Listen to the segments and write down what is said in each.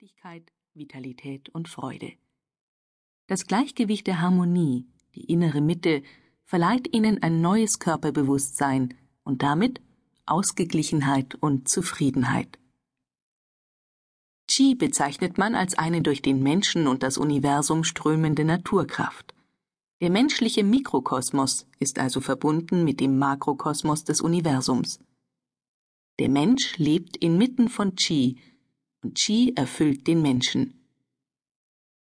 Leichtigkeit, Vitalität und Freude. Das Gleichgewicht der Harmonie, die innere Mitte, verleiht ihnen ein neues Körperbewusstsein und damit Ausgeglichenheit und Zufriedenheit. Qi bezeichnet man als eine durch den Menschen und das Universum strömende Naturkraft. Der menschliche Mikrokosmos ist also verbunden mit dem Makrokosmos des Universums. Der Mensch lebt inmitten von Qi, und Qi erfüllt den Menschen.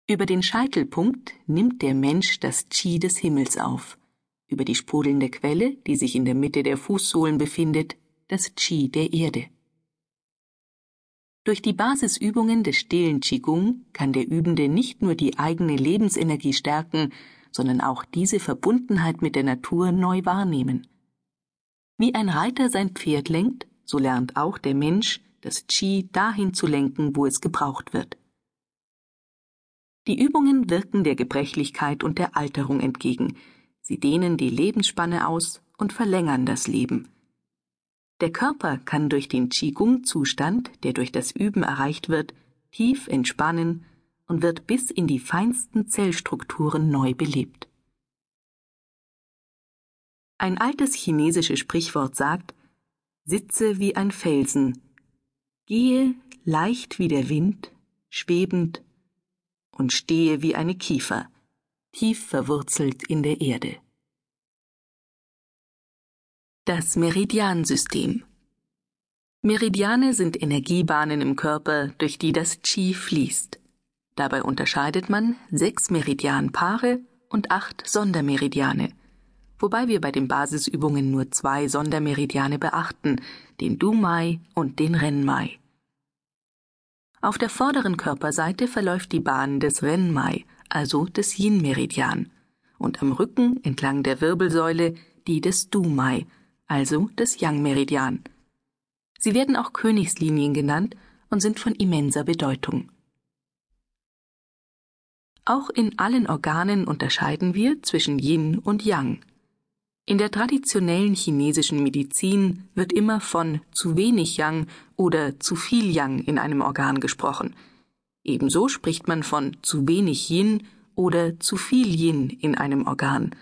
Über den Scheitelpunkt nimmt der Mensch das Qi des Himmels auf, über die sprudelnde Quelle, die sich in der Mitte der Fußsohlen befindet, das Qi der Erde. Durch die Basisübungen des stillen Qigong kann der Übende nicht nur die eigene Lebensenergie stärken, sondern auch diese Verbundenheit mit der Natur neu wahrnehmen. Wie ein Reiter sein Pferd lenkt, so lernt auch der Mensch, das Qi dahin zu lenken, wo es gebraucht wird. Die Übungen wirken der Gebrechlichkeit und der Alterung entgegen. Sie dehnen die Lebensspanne aus und verlängern das Leben. Der Körper kann durch den Qigong-Zustand, der durch das Üben erreicht wird, tief entspannen und wird bis in die feinsten Zellstrukturen neu belebt. Ein altes chinesisches Sprichwort sagt, Sitze wie ein Felsen, gehe leicht wie der Wind, schwebend, und stehe wie eine Kiefer, tief verwurzelt in der Erde. Das Meridiansystem Meridiane sind Energiebahnen im Körper, durch die das Qi fließt. Dabei unterscheidet man sechs Meridianpaare und acht Sondermeridiane, wobei wir bei den Basisübungen nur zwei Sondermeridiane beachten, den Dumai und den Renmai. Auf der vorderen Körperseite verläuft die Bahn des Renmai, also des Yin-Meridian, und am Rücken entlang der Wirbelsäule die des Dumai, also des Yang-Meridian. Sie werden auch Königslinien genannt und sind von immenser Bedeutung. Auch in allen Organen unterscheiden wir zwischen Yin und Yang. In der traditionellen chinesischen Medizin wird immer von zu wenig Yang oder zu viel Yang in einem Organ gesprochen. Ebenso spricht man von zu wenig Yin oder zu viel Yin in einem Organ.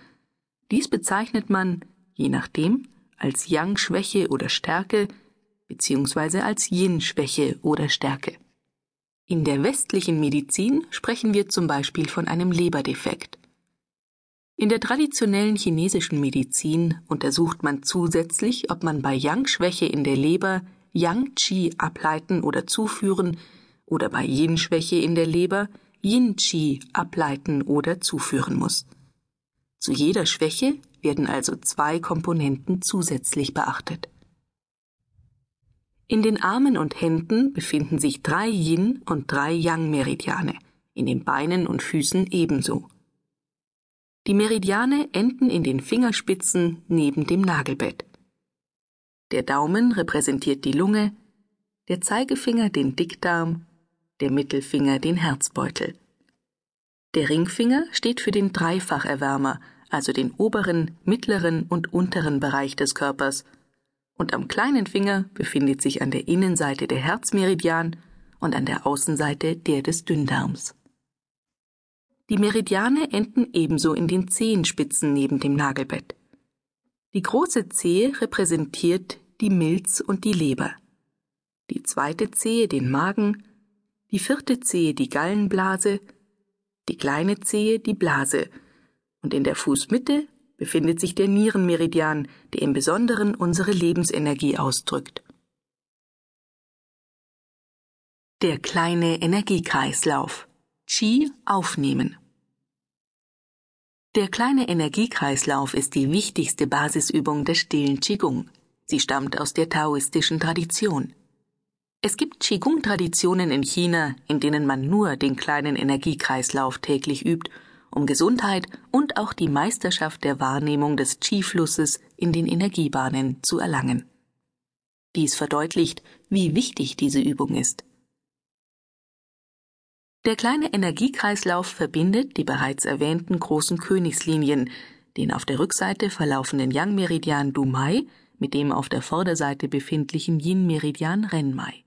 Dies bezeichnet man, je nachdem, als Yang-Schwäche oder Stärke beziehungsweise als Yin-Schwäche oder Stärke. In der westlichen Medizin sprechen wir zum Beispiel von einem Leberdefekt. In der traditionellen chinesischen Medizin untersucht man zusätzlich, ob man bei Yang-Schwäche in der Leber Yang-Qi ableiten oder zuführen oder bei Yin-Schwäche in der Leber Yin-Qi ableiten oder zuführen muss. Zu jeder Schwäche werden also zwei Komponenten zusätzlich beachtet. In den Armen und Händen befinden sich drei Yin- und drei Yang-Meridiane, in den Beinen und Füßen ebenso. Die Meridiane enden in den Fingerspitzen neben dem Nagelbett. Der Daumen repräsentiert die Lunge, der Zeigefinger den Dickdarm, der Mittelfinger den Herzbeutel. Der Ringfinger steht für den Dreifacherwärmer, also den oberen, mittleren und unteren Bereich des Körpers, und am kleinen Finger befindet sich an der Innenseite der Herzmeridian und an der Außenseite der des Dünndarms. Die Meridiane enden ebenso in den Zehenspitzen neben dem Nagelbett. Die große Zehe repräsentiert die Milz und die Leber, die zweite Zehe den Magen, die vierte Zehe die Gallenblase, die kleine Zehe die Blase und in der Fußmitte befindet sich der Nierenmeridian, der im Besonderen unsere Lebensenergie ausdrückt. Der kleine Energiekreislauf Qi aufnehmen. Der kleine Energiekreislauf ist die wichtigste Basisübung des stillen Qigong. Sie stammt aus der taoistischen Tradition. Es gibt Qigong-Traditionen in China, in denen man nur den kleinen Energiekreislauf täglich übt, um Gesundheit und auch die Meisterschaft der Wahrnehmung des Qi-Flusses in den Energiebahnen zu erlangen. Dies verdeutlicht, wie wichtig diese Übung ist. Der kleine Energiekreislauf verbindet die bereits erwähnten großen Königslinien, den auf der Rückseite verlaufenden Yang-Meridian Dumai mit dem auf der Vorderseite befindlichen Yin-Meridian Renmai.